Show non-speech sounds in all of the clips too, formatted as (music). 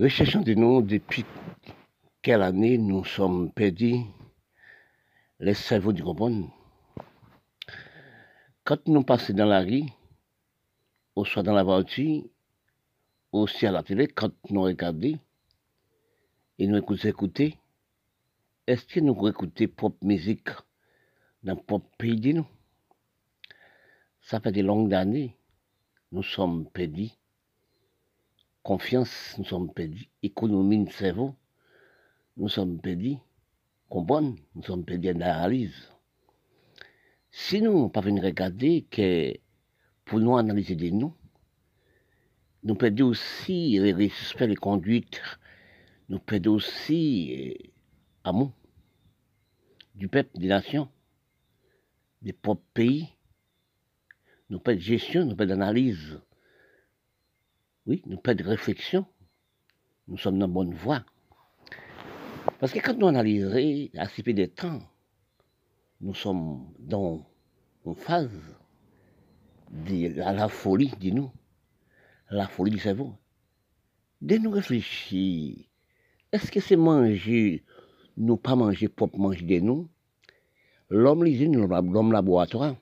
Recherchons de nous depuis quelle année nous sommes perdus les cerveaux du comprendre. Quand nous passons dans la rue, ou soit dans la voiture, ou aussi à la télé, quand nous regardons et nous écoutons, est-ce que nous écoutons propre musique dans propre pays de nous Ça fait des longues années, nous sommes perdus. Confiance, nous sommes perdus. Économie de cerveau, nous sommes perdus. Comprendre, nous sommes perdus d'analyse. Si nous pas venir regarder que pour nous analyser de nous, nous perdons aussi le respect, les conduites, nous perdons aussi l'amour du peuple, des nations, des propres pays. Nous perdons gestion, nous perdons d'analyse. Oui, nous perdons de réflexion. Nous sommes dans la bonne voie. Parce que quand nous analysons à ce peu de temps, nous sommes dans une phase de la, folie de nous, la folie du cerveau. De nous réfléchir, est-ce que c'est manger, nous pas manger propre manger de nous L'homme l'usine, l'homme laboratoire,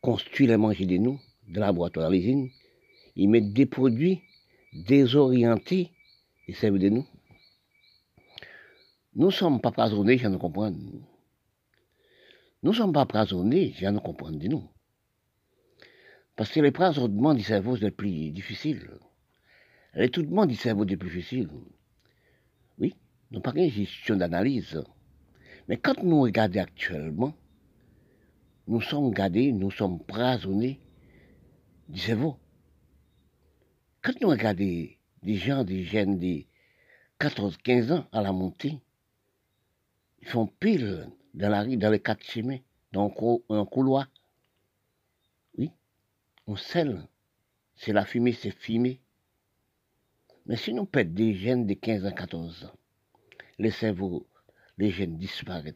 construit les manger de nous, de laboratoire l'usine, il met des produits désorientés et servent de nous. Nous ne sommes pas prisonniers, je ne comprends. Nous ne sommes pas prisonniers, je ne comprends de nous. Parce que les prisonnements du cerveau, c'est le plus difficile. L'étoutement du cerveau, c'est plus difficile. Oui, nous pas une gestion d'analyse. Mais quand nous regardons actuellement, nous sommes gardés, nous sommes prisonniers du cerveau. Quand nous regardons des gens, des jeunes de 14-15 ans à la montée, ils font pile dans la rue, dans les quatre chemins, dans un couloir. Oui, on scelle. C'est la fumée, c'est fumée. Mais si nous perdons des jeunes de 15 à 14 ans, les cerveaux, les jeunes disparaissent.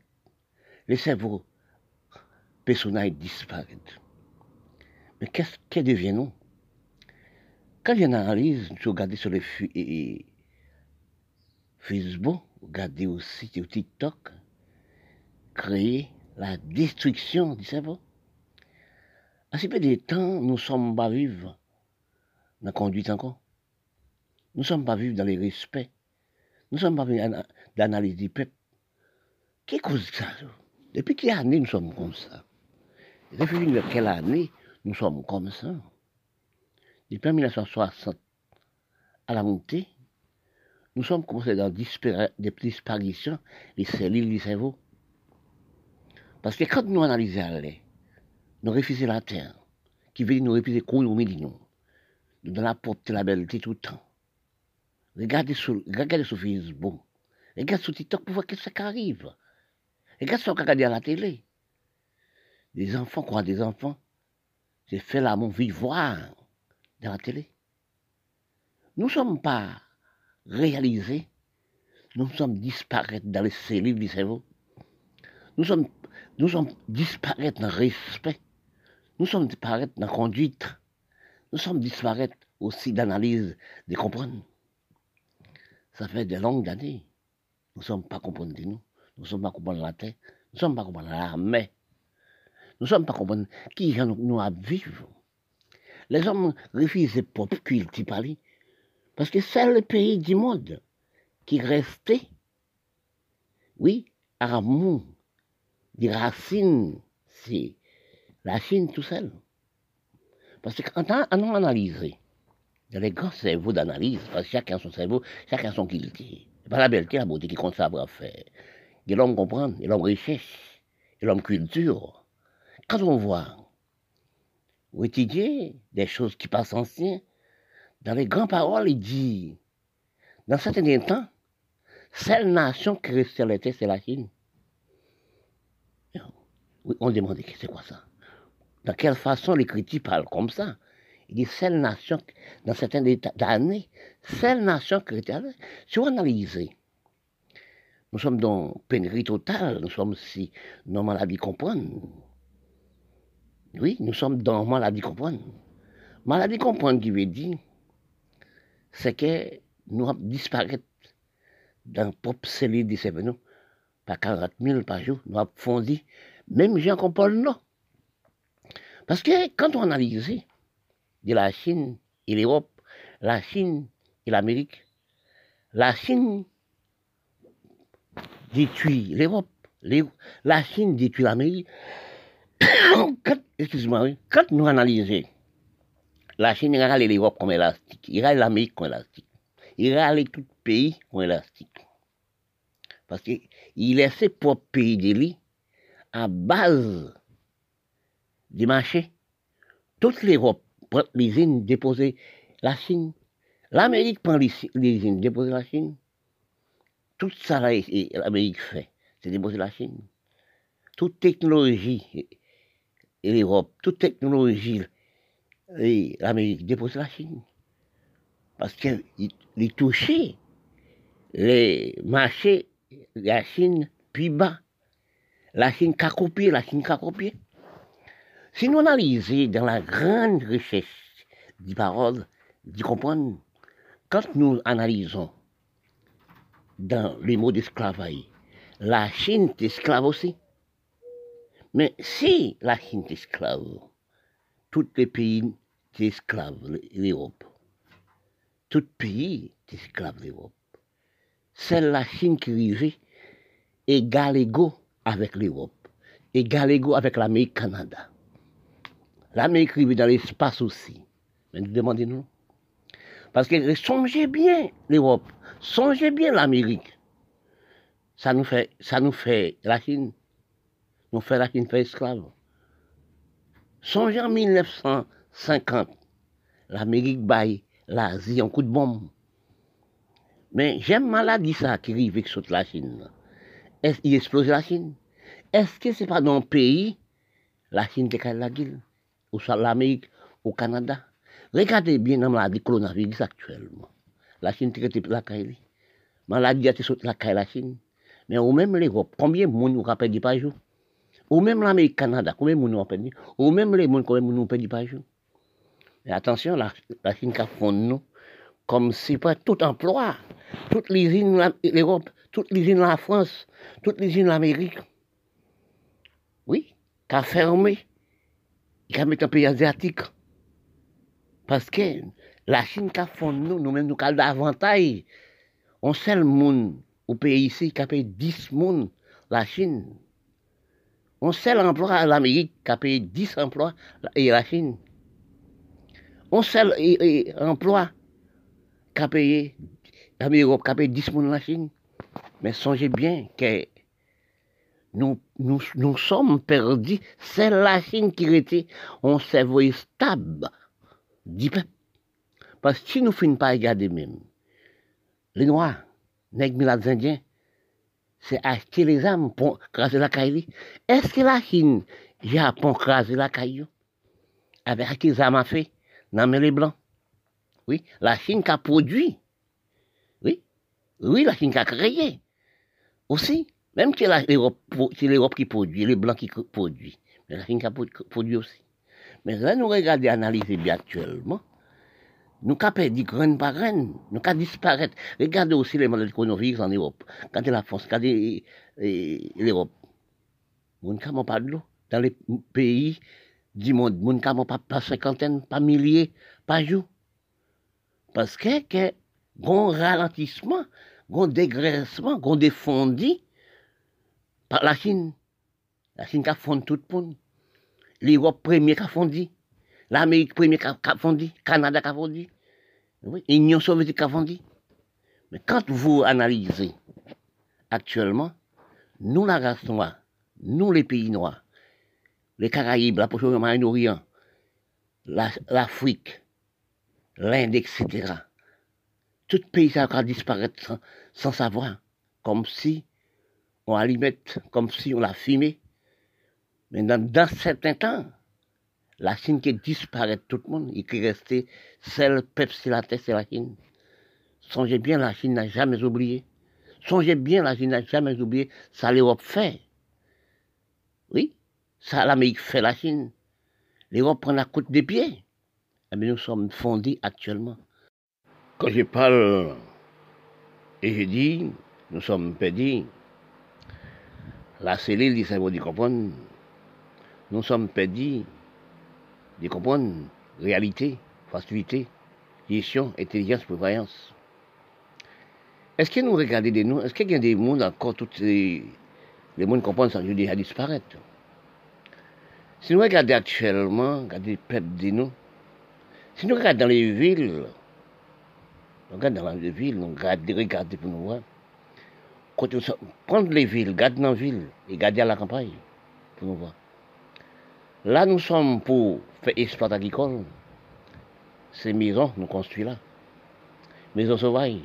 Les cerveaux, personnages disparaissent. Mais qu'est-ce que deviennent-nous Quand j'analyse, je regarde sur les Facebook, regardez aussi sur TikTok, créer la destruction du cerveau. À ce peu de temps, nous ne sommes pas vivre dans la conduite encore. Nous ne sommes pas vivre dans le respect. Nous ne sommes pas vivre dans l'analyse du peuple. Qu'est-ce cause ça? Depuis quelle année nous sommes comme ça? Depuis quelle année nous sommes comme ça? Depuis 1960 à la montée, nous sommes commencés dans des disparitions des cellules du cerveau. Parce que quand nous analysons nous refusons la terre, qui veut nous refuser l'économie de nous, nous donnons la porte la belleté tout le temps. Regardez sur, regardez sur Facebook, regardez sur TikTok pour voir ce qui arrive. Regardez ce qu'on regarde à la télé. Des enfants, quoi, des enfants, c'est fait l'amour voir dans la télé. Nous ne sommes pas réalisés, nous sommes disparaître dans les cellules du cerveau. Nous sommes, nous sommes disparaître dans le respect. Nous sommes disparaître dans la conduite. Nous sommes disparaître aussi d'analyse, de comprendre. Ça fait de longues années. Nous ne sommes pas comprendre de nous. Nous ne sommes pas comprendre la terre. Nous ne sommes pas comprendre l'armée. Nous ne sommes pas comprendre qui nous, à vivre. Les hommes refusent propre culture parler. Parce que c'est le pays du monde qui restait, oui, amour, des racines, c'est la Chine tout seul. Parce qu'en on analysé, dans les grands cerveaux d'analyse, parce que chacun son cerveau, chacun son culture. C'est pas la belleté, la beauté qui compte savoir faire. Et l'homme comprend, et l'homme recherche, et l'homme culture. Quand on voit ou étudier des choses qui passent anciennes, dans les grandes paroles, il dit, dans certains temps, seule nation qui la terre, c'est la Chine. on demande, c'est quoi ça? Dans quelle façon l'écriture parle comme ça? Il dit, seule nation, dans certains années, seule nation chrétienne. Si on analyse, nous sommes dans pénurie totale, nous sommes si nos maladies comprennent. Oui, nous sommes dans maladie comprendre. Maladie comprendre qui veut dire, c'est que nous disparaître dans propre cellule de cerveau, par 40 000 par jour, nous avons fondi, même Jean Paul non. Parce que quand on analyse de la Chine et l'Europe, la Chine et l'Amérique, la Chine détruit l'Europe, la Chine détruit l'Amérique. (coughs) Excuse-moi, quand nous analysons la Chine, il râle l'Europe comme élastique, il râle l'Amérique comme élastique, il râle tout pays comme élastique. Parce qu'il laisse ses propres pays de à base du marché. Toute l'Europe prend l'usine déposer la Chine. L'Amérique prend l'usine déposer la Chine. Tout ça, l'Amérique fait, c'est déposer la Chine. Toute technologie, et l'Europe, toute technologie, l'Amérique dépose la Chine. Parce qu'il touchait les marchés la Chine plus bas. La Chine qu'a copié, la Chine qu'a copié. Si nous analysons dans la grande recherche des paroles, du comprendre, quand nous analysons dans les mots d'esclavage, la Chine est esclave aussi. Mais si la Chine est esclave, tous les pays sont esclaves, l'Europe. Tout pays est esclave, l'Europe. C'est la Chine qui vit égal égaux avec l'Europe, égal égaux avec l'Amérique Canada. L'Amérique vit dans l'espace aussi. Mais demandez-nous. Parce que songez bien l'Europe, songez bien l'Amérique. Ça nous fait, ça nous fait la Chine nous fait la Chine fait esclave. Songez en 1950, l'Amérique baille l'Asie en coup de bombe. Mais j'aime mal dire ça qui arrive avec la Chine. Est-ce qu'il explose la Chine? Est-ce que ce n'est pas dans un pays, la Chine qui la gueule? Ou soit l'Amérique, au Canada? Regardez bien la maladie coronavirus actuellement. La Chine traite la caille. Maladie a été la caille la Chine. Mais au même l'Europe, combien de monde nous rappelle par jour ou même l'Amérique Canada, combien de monde perdu? Ou même les gens, combien de monde perdu par jour? Et attention, la, Chine qui fond nous, comme si pas tout emploi, toute l'usine l'Europe, toute l'usine la France, toute l'usine l'Amérique. Oui, qui a fermé, qui a mis un pays asiatique. Parce que la Chine qui fond nous, nous-mêmes, nous avons davantage. On sait le monde au pays ici qui a payé 10 monde, la Chine. On sait l'emploi à l'Amérique qui a payé 10 emplois et la Chine. On sait l'emploi qui a payé l'Amérique qui a payé 10 la Chine. Mais songez bien que nous, nous, sommes perdus. C'est la Chine qui était un cerveau stable du peuple. Parce que si nous ne finissons pas regarder même, les Noirs, les Indiens, c'est acheter les armes pour craser la caille. Est-ce que la Chine, Japon, craser la caille avec les armes à fait dans les blancs Oui, la Chine qui a produit. Oui, oui, la Chine qui a créé. Aussi, même si l'Europe qui produit, les blancs qui produisent, mais la Chine qui a produit aussi. Mais là, nous regardons, analyser bien actuellement, nous avons perdu graine par graine, nous avons disparaître. Regardez aussi les maladies coronavirus en Europe. Regardez la France, regardez l'Europe. Nous n'avons pas de l'eau. Dans les pays du monde, nous n'avons pas pas cinquantaine, pas milliers, pas jour. Parce que, que, un ralentissement, un dégraissement, un défendu par la Chine. La Chine qui a fondu tout le monde. L'Europe première qui a fondu. L'Amérique première qui a fondu. Canada qui a fondu. Oui, Union soviétique a vendu. Mais quand vous analysez actuellement, nous, la race noire, nous, les pays noirs, les Caraïbes, la prochaine Moyen-Orient, l'Afrique, l'Inde, etc., tout pays ça va disparaître sans, savoir, comme si on allait comme si on l'a fumé. Mais dans, dans certains temps, la Chine qui disparaît tout le monde, et qui restait seul peuple la terre, c'est la Chine. Songez bien, la Chine n'a jamais oublié. Songez bien, la Chine n'a jamais oublié. Ça l'Europe fait. Oui, ça l'Amérique fait la Chine. L'Europe prend la côte des pieds. Mais eh nous sommes fondés actuellement. Quand je parle et je dis, nous sommes perdus, la cellule du cerveau du comprendre, nous sommes perdus de comprendre réalité, facilité, gestion, intelligence, prévoyance. Est-ce que nous regardons de nous, est-ce qu'il y a des mondes encore, tous les, les mondes comprennent sans déjà disparaître? Si nous regardons actuellement, regardons les peuples de nous, si nous regardons dans les villes, nous regardons dans les villes, nous regardons, regardons pour nous voir. Quand nous prendre les villes, garder dans les villes et garder à la campagne pour nous voir. Là, nous sommes pour faire exploit agricole. Ces maisons, nous construisons là. Maisons sauvages.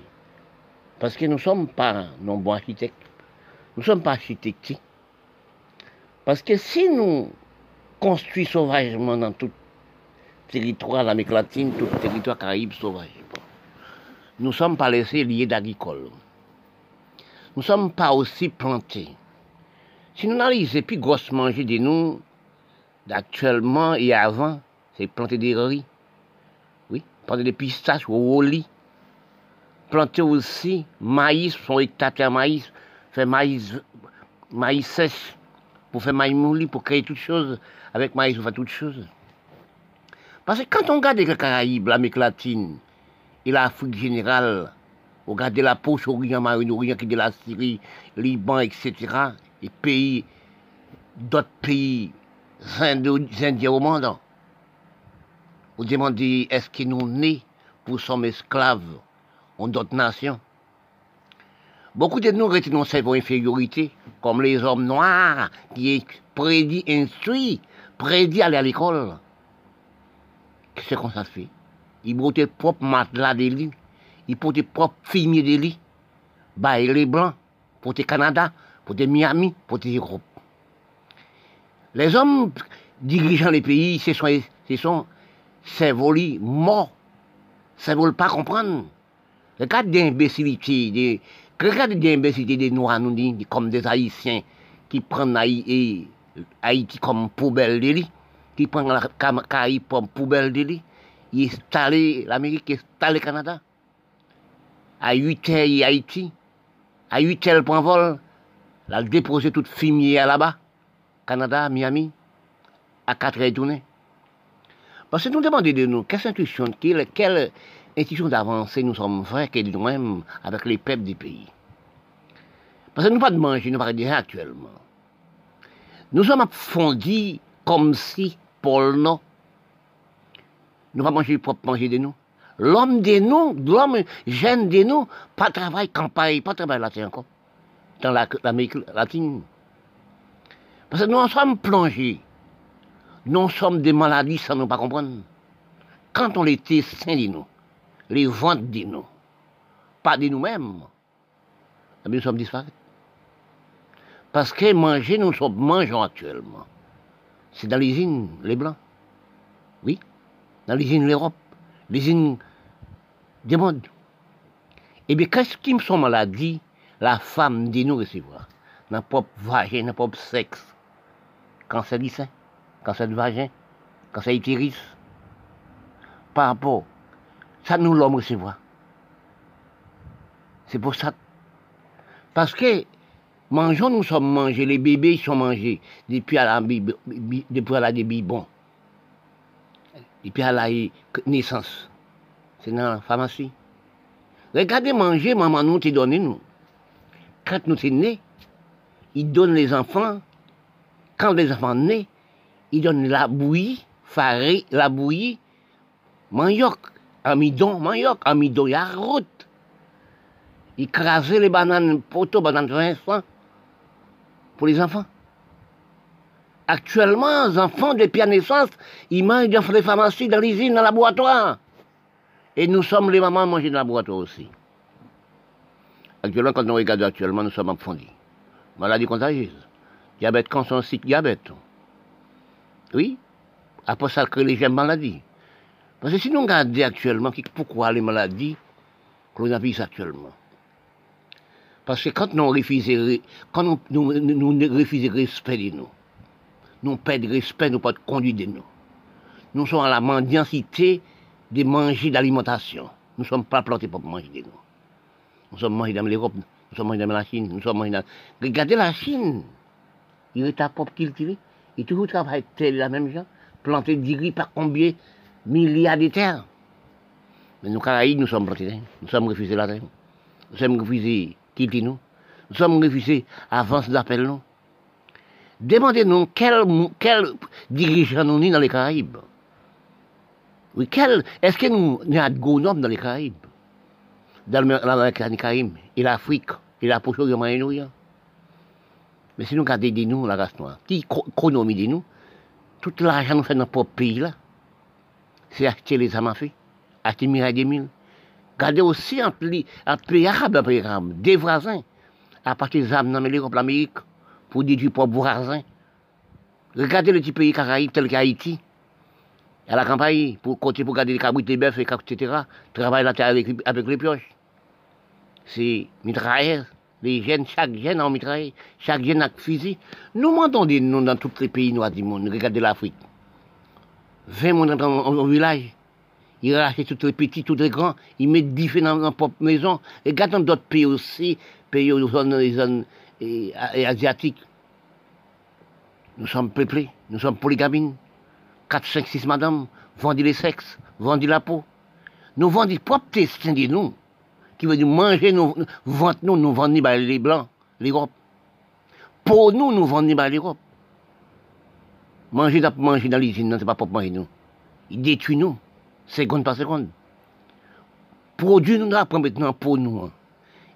Parce que nous ne sommes pas non bons architectes. Nous ne sommes pas architectes. Parce que si nous construisons sauvagement dans tout territoire l'Amérique latine, tout territoire caraïbe sauvage, nous ne sommes pas laissés liés d'agricole. Nous ne sommes pas aussi plantés. Si nous analysons plus grosse manger de nous, d'actuellement et avant, c'est planter des riz. Oui, planter des pistaches au lit planter aussi maïs, son hectare maïs, faire maïs, maïs sèche, pour faire maïs mouli, pour créer toutes choses. Avec maïs, on fait toutes choses. Parce que quand on regarde les Caraïbes, l'Amérique latine et l'Afrique générale, on regarde la poche orient marine orient qui est de la Syrie, Liban, etc., et pays, d'autres pays indiens au monde, on demande est-ce qu'ils nous nés pour sommes esclaves d'autres nations? Beaucoup de nous retenons cette infériorité, comme les hommes noirs qui est prédit, instruit, prédit aller à l'école. Qu'est-ce qu'on ça fait? Ils portent propre matelas de lit, ils portent propre fumier de lit. Bah, les blancs, pour le Canada, pour Miami, pour l'Europe. Les hommes dirigeant les pays, ce sont, ce sont cerveaux morts. Ça ne veulent pas comprendre. Regarde d'imbécilité, des, regarde d'imbécilité des Noirs, nous dit, comme des Haïtiens qui prennent Haïti, Haïti comme poubelle de qui prennent la Caraïbe comme poubelle de lit, ils installent l'Amérique, ils installent le Canada. À 8 heures, Haïti, à 8 heures, point vol, la déposer toute fumier là-bas, Canada, Miami, à 4 heures tournées. Parce que nous demandons de nous, quelle institution, quelle, institution d'avancer, nous sommes vrais que nous-mêmes avec les peuples du pays? Parce que nous pas de manger, nous pas de actuellement. Nous sommes fondis comme si, pour le nom, nous pas manger propre manger de nous. L'homme de nous, l'homme jeune de nous, pas travail campagne, pas travail latin encore, dans l'Amérique latine. Parce que nous en sommes plongés. Nous sommes des maladies sans nous pas comprendre. Quand on était saint de nous, les ventes de nous, pas de nous-mêmes, eh nous sommes disparus. Parce que manger, nous sommes mangeons actuellement. C'est dans l'usine, les Blancs. Oui, dans l'usine l'Europe, l'usine des mondes. Eh bien, qu'est-ce qui me sont maladies, la femme dit nous recevoir le propre vagin, le propre sexe. Cancer du sein, cancer du vagin, cancer utérus. Par rapport ça nous l'homme recevoir. C'est pour ça. Parce que mangeons, nous sommes mangés, les bébés sont mangés depuis à la, depuis à la depuis à la naissance. C'est dans la pharmacie. Regardez manger, maman nous t'a donné nous. Quand nous sommes nés, il donne les enfants, quand les enfants nés, il donne la bouillie, farée, la bouillie, manioc, amidon, manioc, amidon, y route. Écraser les bananes, poteaux, bananes de Vincent, pour les enfants. Actuellement, les enfants depuis la naissance, ils mangent dans les pharmacies, dans l'usine, dans le laboratoire. Et nous sommes les mamans à manger dans le laboratoire aussi. Actuellement, quand nous regardons actuellement, nous sommes affondis. Maladie contagieuse. Diabète, cancer, diabète. Oui? Après ça, crée les maladies. Parce que si nous regardons actuellement, pourquoi les maladies que nous avons actuellement? Parce que quand nous refusons, quand nous, nous, nous refusons respect de nous, nous perdons respect, nous pas de conduite de nous. Nous sommes à la mendiancité de manger d'alimentation. nous ne sommes pas plantés pour manger de nous. Nous sommes mangés dans l'Europe, nous sommes mangés dans la Chine, nous sommes mangés dans... Regardez la Chine. Il est à propre cultivé. Il toujours travaille tel la même gens, planter du riz par combien milliards de terres. Mais nous, Caraïbes, nous sommes plantés. Nous sommes refusés la terre. Nous sommes refusés quitter nous. Nous sommes refusés avance d'appel nous. Demandez-nous quel, quel dirigeant nous sommes dans les Caraïbes. Oui, quel, est-ce que nous, nous avons dans les Caraïbes? Dans l'Amérique Caraïbe, et l'Afrique, et la poche de moyen Mais si nous regardons de nous, la race noire, qui économie de nous, tout l'argent nous fait dans notre pays là, c'est acheter les feu, acheter Mirai 2000. Regardez aussi les, pays arabes et pays arabes, des voisins, à partir des armes dans l'Amérique, pour dire du propre voisin. Regardez le petit pays Caraïbes tel qu'Haïti à la campagne, pour pour garder les cabrites, les bœufs, etc. Travaille la terre avec, les pioches. C'est mitrailleur. Les jeunes, chaque jeune en mitraille, chaque jeune a fusil. Nous m'entendons nous dans tous les pays noirs du monde. Regardez l'Afrique. 20 monde dans un village. Ils rachètent tous les petits, tous les grands. Ils mettent des feux dans leur propre maison. Regardez d'autres pays aussi, pays aux zones, les zones asiatiques. Nous sommes peuplés, nous sommes polygamines. 4, 5, 6 madame, vendent les sexes, vendent la peau. Nous vendons propre destin de nous, qui veut dire manger, nous, vendre nous, nous vendons les blancs, l'Europe. Pour nous, nous vendons l'Europe. Manger, manger dans l'usine, non, c'est pas pour manger nous. Il détruit nous, seconde par seconde. Produit nous, après maintenant pour nous. Hein.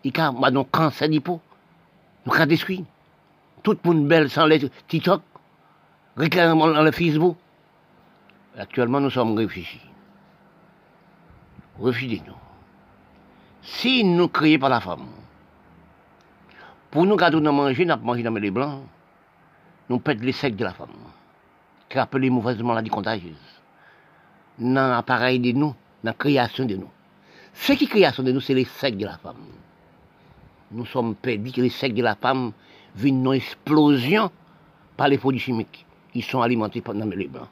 Il y a un cancer de peau. Nous avons détruit. Tout le monde belle sans les TikTok. Regarde dans le Facebook. Actuellement, nous sommes réfugiés. Réfugiés, nous. Si nous créons par la femme, pour nous garder nous manger, nous manger dans les blancs, nous pète les secs de la femme, qui appelle mauvaisement maladie contagieuse. Dans l'appareil de nous, dans la création de nous. Ce qui création de nous, c'est les secs de la femme. Nous sommes perdus que les secs de la femme viennent une explosion par les produits chimiques. Ils sont alimentés par les blancs.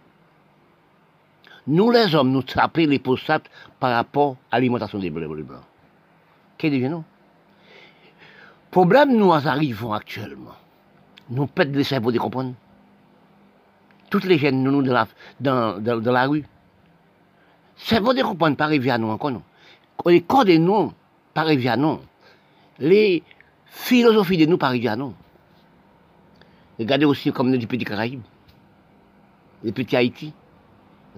Nous, les hommes, nous tapons les postates par rapport à l'alimentation des blancs. Que nous Problème, nous arrivons actuellement. Nous pètons les cerveaux de comprendre. Toutes les jeunes, nous, dans la, dans, dans, la rue. Cerveau de comprendre, pas arriver à nous encore. Les corps de nous, pas arriver à nous. Les philosophies de nous, pas arriver à nous. Regardez aussi comme du petit Caraïbe, le petit Haïti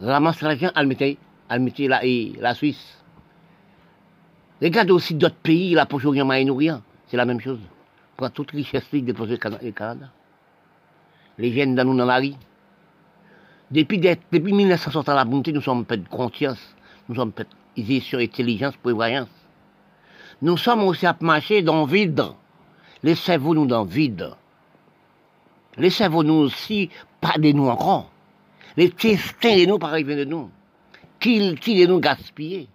ramasse l'argent, elle mettait, la Suisse. Regarde aussi d'autres pays, la Proche-Orient, Moyen-Orient, c'est la même chose. Pour toute richesse déposée au Canada. Les jeunes dans nous dans la rue. Depuis, depuis 1960 à la bonté, nous sommes pas de conscience, nous sommes pas de sur intelligence, prévoyance. Nous sommes aussi à marcher dans le vide. Laissez-vous-nous dans le vide. Laissez-vous-nous aussi pas de nous encore les testins de nous par de nous. Qu'il de nous gaspiller.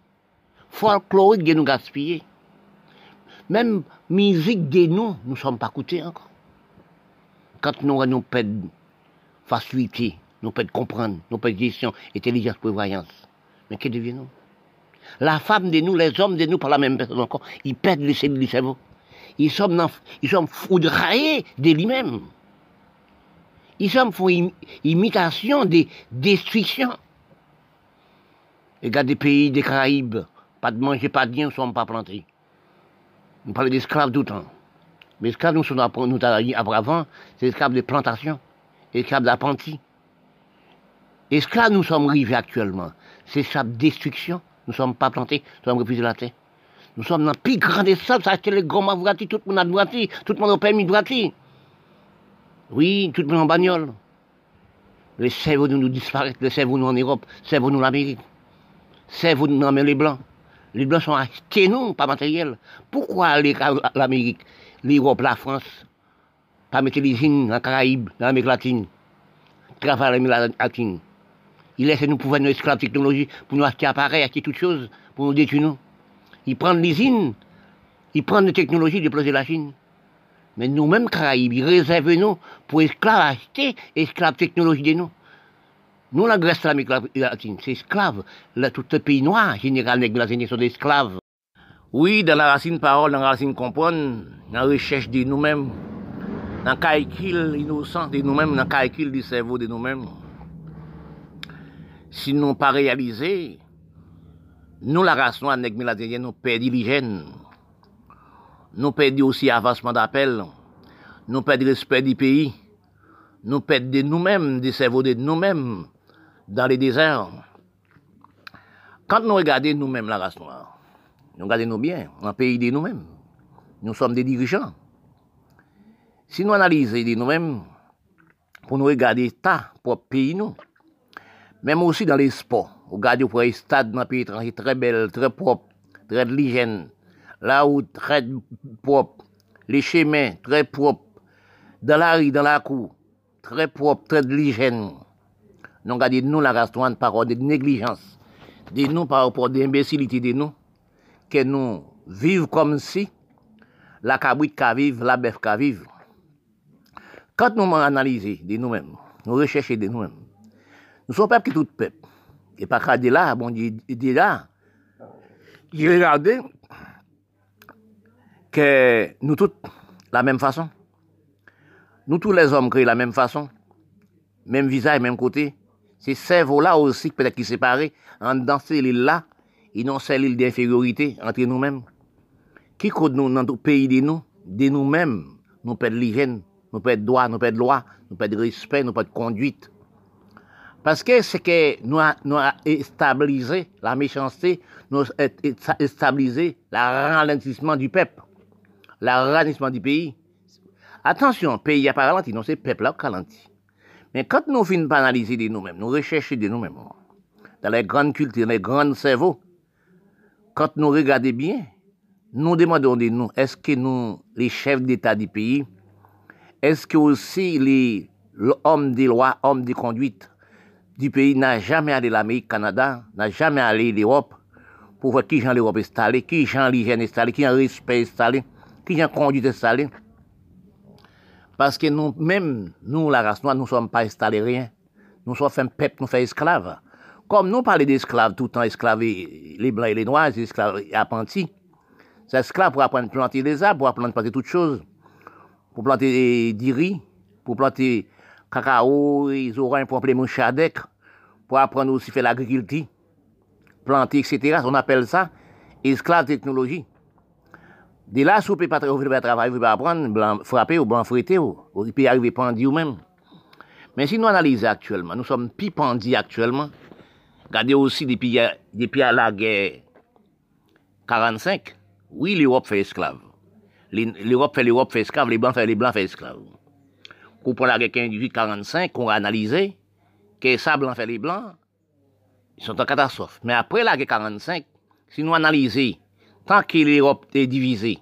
Folklorique de nous gaspiller. Même musique de nous, nous ne sommes pas écoutés encore. Quand nous de facilité, nous de comprendre, nous de gestion, intelligence, prévoyance. Mais que devient-nous La femme de nous, les hommes de nous, par la même personne encore, ils perdent le cerveau. Ils sont, ils sont foudroyés de lui-même ils font imitation des destructions. Regarde des pays des Caraïbes, pas de manger, pas de bien, nous ne sommes pas plantés. Nous parlons d'esclaves le temps. Mais esclaves, nous sommes nous avant, c'est esclaves de plantation, esclaves d'apprentis. Esclaves, nous sommes arrivés actuellement. C'est sa destruction. Nous ne sommes pas plantés, nous sommes refusés la terre. Nous sommes dans le plus grand des sables, ça les grands tout le monde a tout le monde a permis de oui, tout le monde en bagnole. Les cerveaux nous, nous disparaissent, les cerveaux nous en Europe, les cerveaux nous l'Amérique. Cerveaux nous en les Blancs. Les Blancs sont achetés, nous, pas matériel. Pourquoi l'Amérique, l'Europe, la France, pas mettre les îles dans Caraïbes, dans l'Amérique latine, travailler l'Amérique latine? Ils laissent nous pouvoir nous esclaves technologie pour nous acheter appareils, acheter toutes choses, pour nous détruire. Ils prennent l'usine, ils prennent les technologies de la Chine. Mais nous-mêmes, Caraïbes, ils réservent nous pour esclaves acheter, esclaves technologie de nous. Non la Grèce la latine, c'est esclave. Là, tout le pays noir, général néglaziné, sont des esclaves. Oui, dans la racine parole, dans la racine comprendre, dans la recherche de nous-mêmes, dans le calcul innocent de nous-mêmes, dans le calcul du cerveau de nous-mêmes. Si nous pas réalisé, nous, la race noire, néglaziné, nous perdons l'hygiène. Nous perdons aussi avancement d'appel. Nous perdons le respect du pays. Nous perdons de nous-mêmes, du cerveau de nous-mêmes. Dans les déserts. Quand nous regardons nous-mêmes la race noire, nous regardons nous bien, un pays de nous-mêmes. Nous sommes des dirigeants. Si nous analysons de nous-mêmes, pour nous regarder l'état pour pays nous, même aussi dans les sports, regardez pour les stades dans le pays très belle, très propre, très de l'hygiène, là où très propre, les chemins très propres, dans la rue, dans la cour, très propre, très de l'hygiène. Nous regardons nous la noire par rapport de négligence, de nous par rapport d'imbécilité de nous, que nous vivons comme si la cabouite qu'a vivre, la bœuf qu'a vivre. Quand nous analysons de nous-mêmes, nous recherchons de nous-mêmes, nous sommes peuple qui tout peuple. Et pas qu'à là, bon Dieu dit là, il regardait que nous tous la même façon. Nous tous les hommes créés la même façon, même visage, même côté. Se servo la osi, pwede ki separe, an dan selil la, inon selil de inferiorite, antre nou men. Ki koud nou nan tou peyi de nou, de nou men, nou ped lijen, nou ped doa, nou ped loa, nou ped respect, nou ped konduit. Paske se ke nou a, nou a establize la mechansite, nou a establize la ralentisman du pep, la ralentisman du peyi. Atensyon, peyi aparalenti, non se pep la kalanti. Mais quand nous par analyser de nous-mêmes, nous rechercher de nous-mêmes, dans les grandes cultures, les grands cerveaux, quand nous regardons bien, nous demandons de nous, est-ce que nous, les chefs d'État du pays, est-ce que aussi les hommes des lois, hommes de conduite du pays n'a jamais allé l'Amérique, Canada, n'a jamais allé l'Europe pour voir qui gens l'Europe installé, qui gens l'hygiène installé, qui gens respect installé, qui gens conduite installé. Parce que nous, même nous, la race noire, nous ne sommes pas installés rien. Nous sommes un peuple, nous faisons esclaves. Comme nous parlons d'esclaves tout le temps, esclaves, les blancs et les noirs, les esclaves apprentis. Ces esclaves pour apprendre à planter des arbres, pour apprendre à planter toutes choses. Pour planter du riz, pour planter cacao, ils auront pour appeler mouchadec, pour apprendre aussi à faire l'agriculture, planter, etc. On appelle ça esclave technologie. De la sou pe pa travay, pe pa apran, frape ou blan frete ou, ou pe arrive pandi ou men. Men si nou analize aktuelman, nou som pi pandi aktuelman, gade osi depi, depi a la gè 45, oui l'Europe fè esklave. L'Europe fè l'Europe fè esklave, les blan fè les blan fè esklave. Kou pon la gè 15-45, kon analize, ke sa blan fè les blan, son tan katastrofe. Men apre la gè 45, si nou analize, tant que l'Europe est divisée.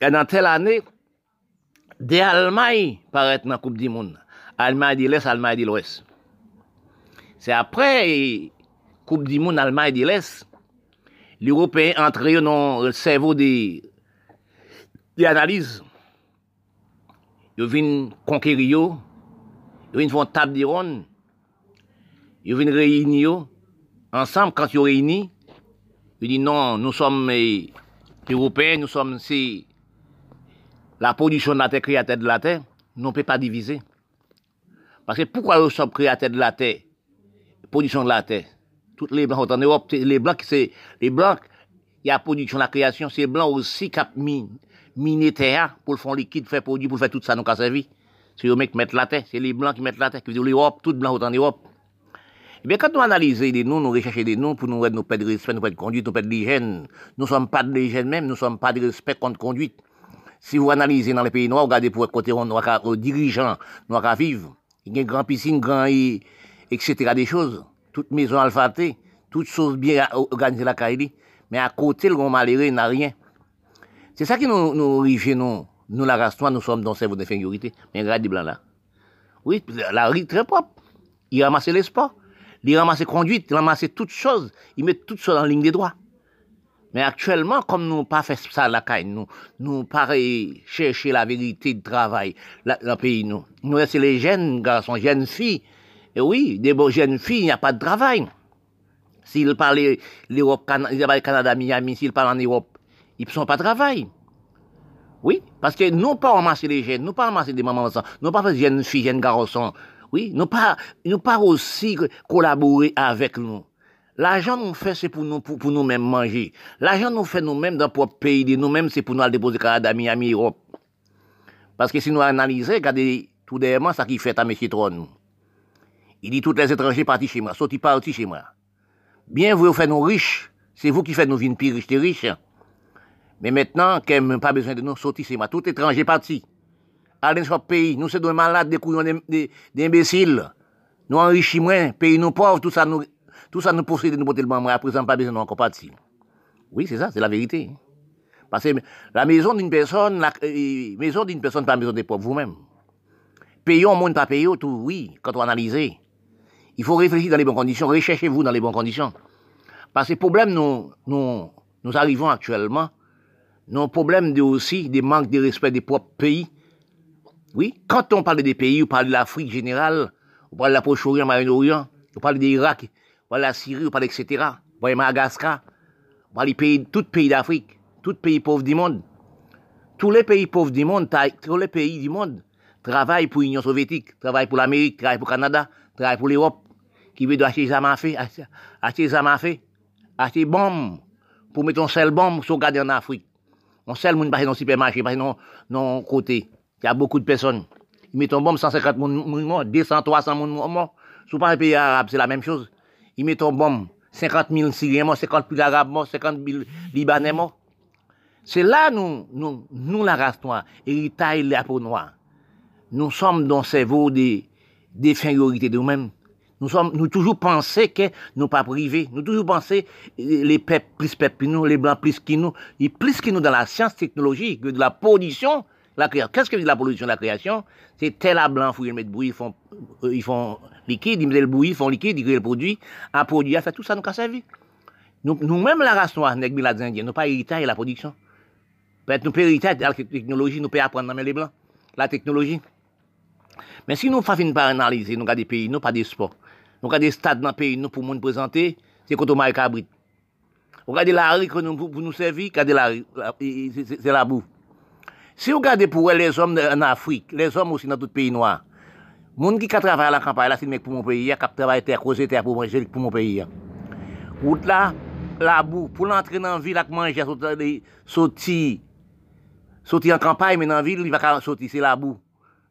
Et dans telle année, des Allemands paraissent dans la Coupe du Monde. Allemagne de l'Est, Allemagne de l'Ouest. C'est après Coupe du Monde, Allemagne de l'Est, les Européens entrent dans le cerveau des, des analyses. Ils viennent conquérir, ils viennent faire table de ils viennent réunir ensemble quand ils réunissent il dit non, nous sommes eh, Européens, nous sommes si la production de la terre, créateur de la terre, nous ne pouvons pas diviser. Parce que pourquoi nous sommes créateurs de la terre, production de la terre? Toutes les blancs en Europe, les blancs, c'est les blancs, il y a production, la création, c'est les blancs aussi qui mine, mine terre pour le fond liquide, faire produit, pour faire tout ça, nous avons servi. C'est eux qui mettent la terre, c'est les blancs qui mettent la terre, qui dire l'Europe, tout blanc en Europe. Eh bien, quand nous analysons des noms, nous recherchons des noms pour nous nous pas de respect, nous pas de conduite, nous pas de. Nous ne sommes pas de l'hygiène même, nous ne sommes pas de respect contre conduite. Si vous analysez dans les pays noirs, regardez pour côté on dirigeants, nous à vivre. Il y a une grande piscine, grand, etc. des choses. Toute maison alphatée, toutes choses bien organisées la Kaili. Mais à côté, le grand malheureux n'a rien. C'est ça qui nous, nous nous. La race noire, nous sommes dans cerveau d'infériorité. Mais regardez des blancs là. Oui, la rue très propre. Il ramasse les sports il ramasse conduite, il ramasse toutes choses, il met toutes choses en ligne des droits. Mais actuellement, comme nous pas fait ça la caille, nous, nous pas chercher la vérité de travail dans le pays, nous. Nous c'est les jeunes garçons, jeunes filles, Et oui, des jeunes filles, il n'y a pas de travail. S'ils parlent l'Europe, Canada, Miami, s'ils parlent en Europe, ils ne sont pas de travail. Oui, parce que nous pas ramasser les jeunes, nous pas ramasser des mamans nous pas faire jeunes filles, jeunes garçons. Oui, nous pas, nous pas aussi collaborer avec nous. L'argent nous fait, c'est pour nous, pour, nous-mêmes manger. L'argent nous fait nous-mêmes dans notre propre pays, de nous-mêmes, c'est pour nous aller déposer Canada, Miami, Europe. Parce que si nous analysons, regardez tout dernièrement ça qui fait à M. Tron. Il dit tous les étrangers partis chez moi, sortis partis chez moi. Bien, vous faites nous riches, c'est vous qui faites nous vivre plus riches, riches. Mais maintenant, qu'elle n'a pas besoin de nous sortir chez moi, tout étranger parti. Allez dans pays, nous sommes des malades, des couillons, des, imbéciles. Nous enrichissons moins, pays nous pauvres, tout ça nous, tout ça nous possède, nous porter le bon, à présent, pas besoin de nous encore partir. Oui, c'est ça, c'est la vérité. Parce que la maison d'une personne, la euh, maison d'une personne, pas la maison des pauvres, vous-même. Payons, monde pas payons, tout, oui, quand on analyse. Il faut réfléchir dans les bonnes conditions, recherchez-vous dans les bonnes conditions. Parce que le problème, nous, nous, nous arrivons actuellement, nos problèmes de aussi des manques de respect des propres pays. Oui, quand on parle des pays, on parle de l'Afrique générale, on parle de la Proche-Orient, Moyen-Orient, on parle de l'Irak, on parle de la Syrie, on parle etc. On parle de Madagascar, on parle des pays, tous les pays d'Afrique tous les pays pauvres du monde, tous les pays pauvres du monde, tous les pays du monde travaillent pour l'Union soviétique, travaillent pour l'Amérique, travaillent pour le Canada, travaillent pour l'Europe, qui veut acheter des armes à feu, acheter des armes à feu, acheter des bombes, pour mettre un seul bombe sauvegarder en Afrique. On seul monde passe dans le supermarché, passe dans non côté. Il y a beaucoup de personnes. Ils mettent un bombe 150 personnes morts, 200, 300 personnes morts. Sous pas un pays arabe, c'est la même chose. Ils mettent un bombe 50 000 Syriens morts, 50 000 Arabes morts, 50 000 Libanais morts. C'est là, nous, nous, nous, la race noire, héritage la peau noire. Nous sommes dans le cerveau des, des de nous-mêmes. Nous sommes, nous toujours pensé que nous pas privés. Nous toujours pensé les peuples plus peuples nous, les blancs plus que nous, et plus que nous dans la science technologique, que de la pollution, Qu'est-ce que c'est la pollution, la création? C'est tel à blanc, ils mettent bouillir, ils font, euh, ils font liquide, ils mettent le bouillir, ils font liquide, ils créent le produit, un produit, à fait tout ça, nous a servi. Nous, nous-mêmes, la race noire, nègres, indiens, nous pas héritage la production. Peut-être nous pouvons la technologie, nous pouvons apprendre dans les blancs, la technologie. Mais si nous faisons pas analyser, nous avons des pays, nous pas des sports. Nous avons des stades dans le pays, nous pour nous présenter, c'est quand on cabrit. Regardez la rue que nous, pour nous servir, regardez la c'est la boue. Si vous regardez pour les hommes en Afrique, les hommes aussi dans tout pays noir, Moun ki ka travay la kampay la, si mek pou moun peyi ya, kap travay ter, koze ter pou manje, pou moun peyi ya. Wout la, la bou, pou l'antre nan vil ak manje, soti, soti, soti an kampay, men nan vil, li va ka soti, se la bou.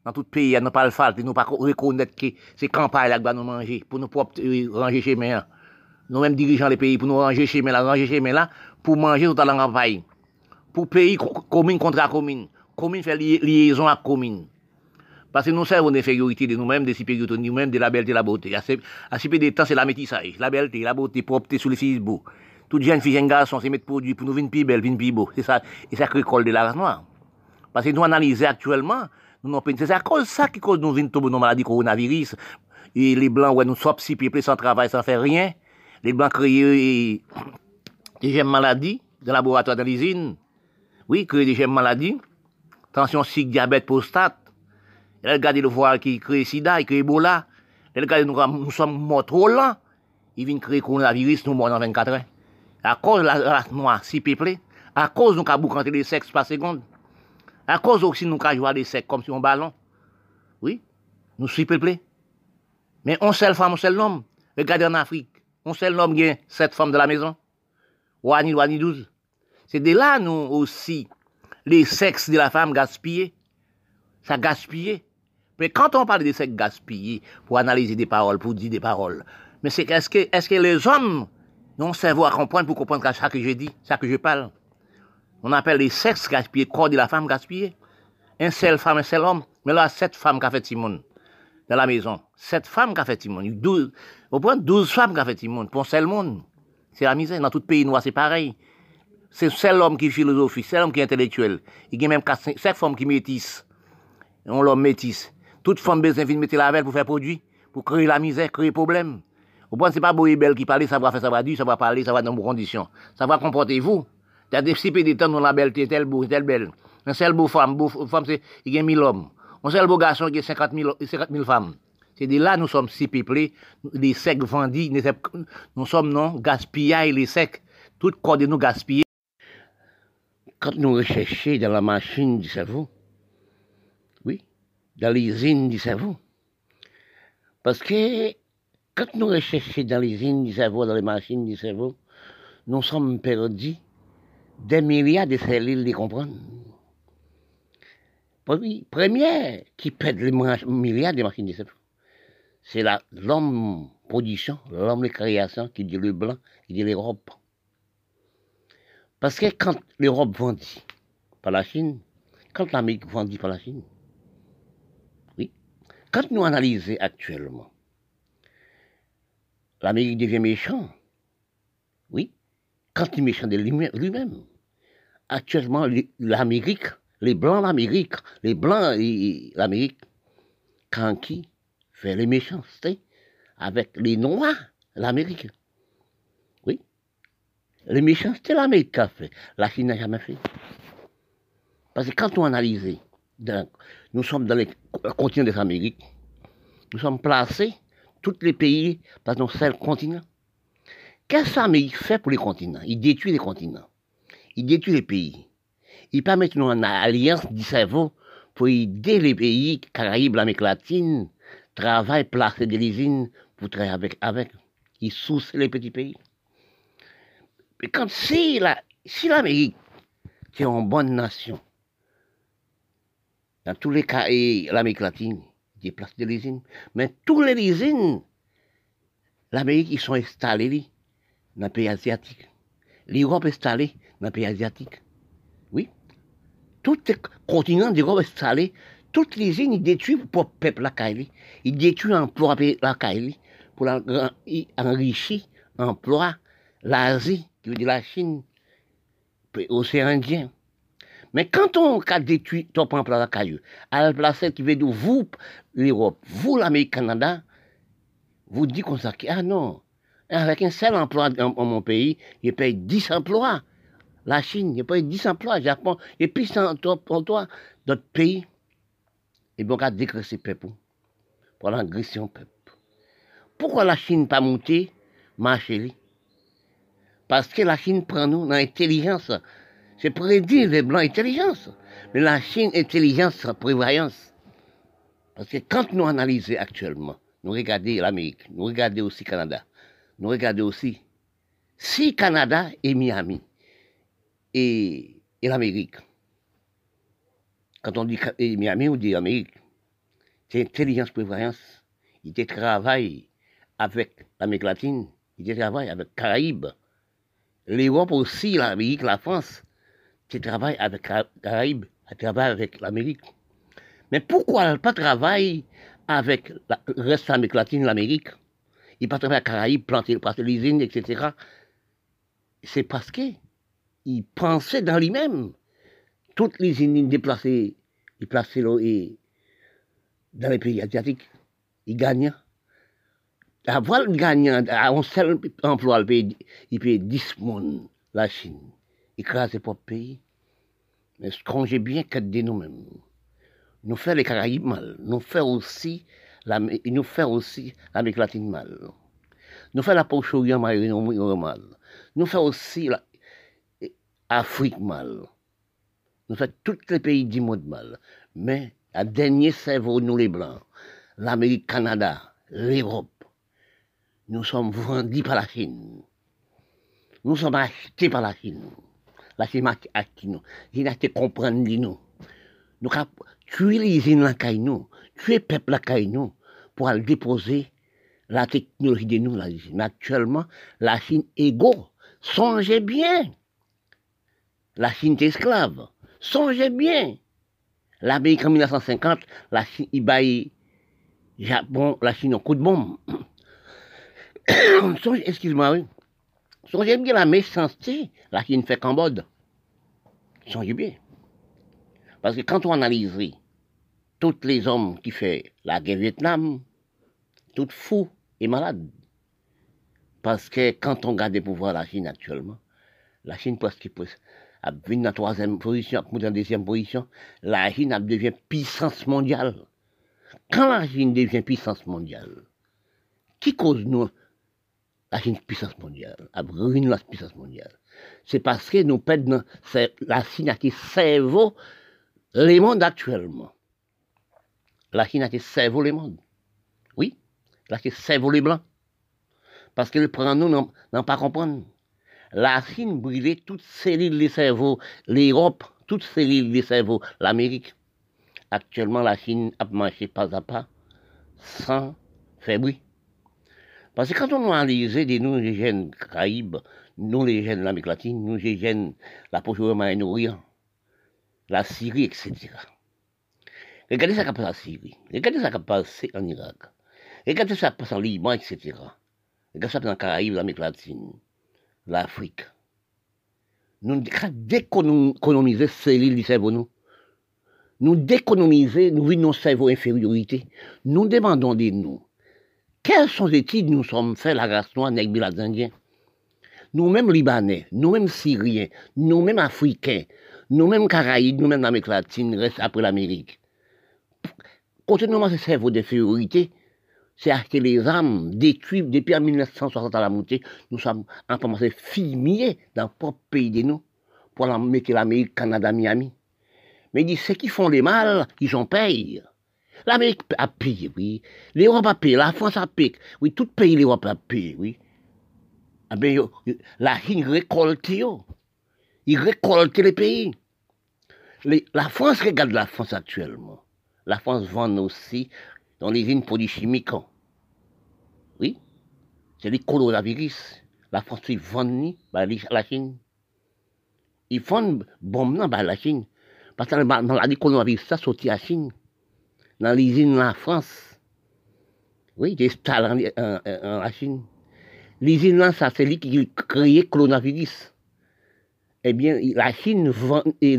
Nan tout peyi ya, nou pa l'falte, nou pa rekonet ki, se kampay la ak ba nou manje, pou nou prop ranger che men ya. Nou menm dirijan le peyi, pou nou ranger che men la, ranger che men la, pou manje sota lan kampay. Pou peyi, komine kontra komine. Commune. Fait liaison avec commune. Parce que nous servons d'infériorité de nous-mêmes, de supériorité de nous-mêmes, de la belleté et la beauté. À ce peu de temps, c'est la métissage, la belleté, la beauté, propreté sur les Facebook. Toute jeune fille, jeune garçon, c'est mettre produit pour nous venir plus belle, venir plus beau. C'est ça, et ça qui de la race noire. Parce que nous analysons actuellement, nous c'est à cause de ça qui cause nous venir tomber dans maladie coronavirus. Et les blancs, ouais, nous sommes si peuplés sans travail, sans faire rien. Les blancs créent des gemmes maladies dans le laboratoire de l'usine. Oui, créent des gemmes maladies. Tension cycle, diabète, prostate. Et regardez le voile qui crée sida, qui crée Ebola. Regardez, nous, nous sommes morts trop lents. Ils viennent créer coronavirus, nous morts dans 24 heures à cause de la race noire si peuplée, à cause nous avons boucanté des sexes par seconde, à cause aussi nous avons joué des sexes comme si on ballon. Oui, nous sommes peuplés. Mais on seule femme, on seul homme. Regardez en Afrique, on seul homme a sept femmes de la maison. Wani, Wani, douze. C'est de là, nous aussi, les sexes de la femme gaspillés. Ça gaspillé. Mais quand on parle de sexes gaspillés, pour analyser des paroles, pour dire des paroles, mais c'est est-ce que, est-ce que les hommes non cerveau à comprendre pour comprendre ça que je dis, ça que je parle? On appelle les sexes gaspillés, corps de la femme gaspillé. Un seul femme, un seul homme. Mais là, sept femmes qui ont fait Timon dans la maison. Sept femmes qui ont fait Timon. Douze, au point, douze femmes qui ont fait Timon pour un seul monde. C'est la misère. Dans tout pays noir, c'est pareil. C'est seul homme qui philosophie, seul homme qui est intellectuel. Il y a même cinq femmes qui métissent. On l'homme métisse. Toute femme besoin de mettre la veille pour faire produit, pour créer la misère, créer problème. Vous pensez pas beau et belle qui parle, ça va faire, ça va dire, ça va parler, ça va dans vos conditions. Ça va comporter vous. T'as des petits des temps dans la belleté, telle beau, telle belle. Un seul beau femme, beau femme, c'est, il y a 1000 hommes. Un seul beau garçon, il y a 50 000, 50 000 femmes. C'est de là nous sommes si peuplés, les secs vendus, nous sommes non gaspillés, les secs, tout corps de nous gaspillés. Quand nous recherchons dans la machine du cerveau, oui, dans l'usine du cerveau, parce que quand nous recherchons dans l'usine du cerveau, dans les machines du cerveau, nous sommes perdus des milliards de cellules, les comprendre. Première qui pète les milliards de machines du cerveau, c'est l'homme production, l'homme de création qui dit le blanc, qui dit l'Europe. Parce que quand l'Europe vendit par la Chine, quand l'Amérique vendit par la Chine, oui, quand nous analysons actuellement, l'Amérique devient méchant, oui, quand il est méchant de lui-même. Actuellement, l'Amérique, les Blancs l'Amérique, les Blancs l'Amérique, quand qui fait les méchancetés avec les Noirs, l'Amérique. Les méchancetés, l'Amérique a fait. La Chine n'a jamais fait. Parce que quand on analyse, nous sommes dans les continents des Amériques, nous sommes placés, tous les pays, dans un seul continent. Qu'est-ce que l'Amérique fait pour les continents? Il détruit les continents. Il détruit les pays. Il permet nous en alliance du cerveau pour aider les pays Caraïbes, l'Amérique latine, travailler, placer des usines pour travailler avec. avec. Il soucie les petits pays. Mais quand si l'Amérique, qui est une bonne nation, dans tous les cas, l'Amérique latine, déplace des usines. Mais tous les usines, l'Amérique, ils sont installés dans le pays asiatique. L'Europe est installée dans le pays asiatique. Oui. Tout le continent d'Europe est installé. Toutes les usines, ils détruisent pour le peuple la Kaili. Ils détruisent l'emploi la Kaili pour enrichir l'emploi l'Asie, dire la Chine, l'océan Indien. Mais quand on a détruit ton emploi la caillou, à la place qui veut dire vous, l'Europe, vous, l'Amérique, Canada, vous dites comme ça, ah non, avec un seul emploi dans, mon pays, il paye 10 emplois. La Chine, il paye 10 emplois. Japon, il paye 100 emplois. D'autres pays, ils vont dégraisser le peuple. Pour l'agression peuple. Pourquoi la Chine pas monté, ma chérie Parce que la Chine prend nous dans l'intelligence. C'est prédire les blancs intelligence. Mais la Chine, intelligence, prévoyance. Parce que quand nous analysons actuellement, nous regardons l'Amérique, nous regardons aussi Canada, nous regardons aussi, si Canada et Miami et, l'Amérique, quand on dit Miami, on dit Amérique, c'est intelligence prévoyance. Il travaille avec l'Amérique latine, il travaille avec Caraïbes, l'Europe aussi, l'Amérique, la France, il travaille avec Caraïbes, il travaille avec l'Amérique. Mais pourquoi pas travailler avec le reste de l'Amérique latine, l'Amérique? Il partait à Caraïbes, planter, planter l'usine, etc. C'est parce qu'il pensait dans lui-même. Toutes les usines déplacées, il plaçait dans les pays asiatiques. Il gagnait. Avoir le gagnant, à un seul emploi, il paye, 10 mondes, la Chine. Crase ses propres pays. Mais ce qu'on bien que de nous-mêmes. Nous faisons les Caraïbes mal. Nous faisons aussi il nous fait aussi l'Amérique latine mal. Nous fait la poche mal. Nous fait aussi l'Afrique mal. Nous fait tous les pays du monde mal. Mais la dernier cerveau, nous les Blancs, l'Amérique, Canada, l'Europe, nous sommes vendus par la Chine. Nous sommes achetés par la Chine. La Chine a acheté nous. Il a été comprendre nous. Nous avons tué les usines la nous, tué le peuple la nous, pour déposer la technologie de nous, Chine. Mais actuellement, la Chine est go. Songez bien. La Chine est esclave. Songez bien. L'Amérique en 1950, la Chine, il Japon, la Chine en coup de bombe. (coughs) excuse-moi, oui. Songez bien la méchanceté, la Chine fait Cambodge? Songez bien? Parce que quand on analyse tous les hommes qui font la guerre Vietnam, tout fou et malade. Parce que quand on regarde les pouvoirs la Chine actuellement, la Chine presque a vu la troisième position, a en deuxième position, la Chine devient puissance mondiale. Quand la Chine devient puissance mondiale, qui cause nous la Chine puissance mondiale, a ruiné la puissance mondiale C'est parce que nous perdons la Chine qui cerveau les mondes actuellement. La Chine qui cerveau les mondes. Oui, la Chine cerveau les blancs. Parce que prend nous n'en pas comprendre. La Chine brûlait toutes cellules des cerveaux, l'Europe, toutes cellules des cerveaux, l'Amérique. Actuellement, la Chine a marché pas à pas, sans faire bruit. Parce que quand on analyse des nous, les jeunes Caraïbes, jeunes de l'Amérique latine, jeunes la proche Moyen-Orient, la Syrie, etc. Regardez ce qui passe en Syrie, regardez ce qui passe en Irak, regardez ce qui passe en Liban, etc. Regardez ça dans les Caraïbes, l'Amérique latine, l'Afrique. Nous décoloniser cellules du cerveau, nous. Nous décoloniser, nous vivons nos cerveaux infériorité. Nous demandons de nous. Quelles sont les études nous sommes fait la race noire, nègre, indiens? Nous-mêmes Libanais, nous-mêmes Syriens, nous-mêmes Africains, nous-mêmes Caraïbes, nous-mêmes l'Amérique latine, reste après l'Amérique. Continuellement, ce cerveau d'infériorité, c'est acheter les âmes, détruire depuis 1960 à la montée. Nous sommes en commencé filmer dans le propre pays de nous pour mettre l'Amérique, Canada, Miami. Mais il dit, ceux qui font les mal, ils en payent. L'Amérique a payé, oui. L'Europe a payé, la France a payé. Oui, tout pays l'Europe a payé, oui. Ah ben, la Chine récolte, il récolte les pays. la France regarde la France actuellement. La France vend aussi dans les usines produits chimiques. Oui, c'est les coronavirus. La France, ils vendent bah, la Chine. Ils vendent bombes bah, la Chine. Parce que la coronavirus, ça sorti à la Chine. Dans les usines la France. Oui, des stars en, en, en, la Chine. L'usine là, ça, c'est lui qui a créé le coronavirus eh bien, la Chine vend, et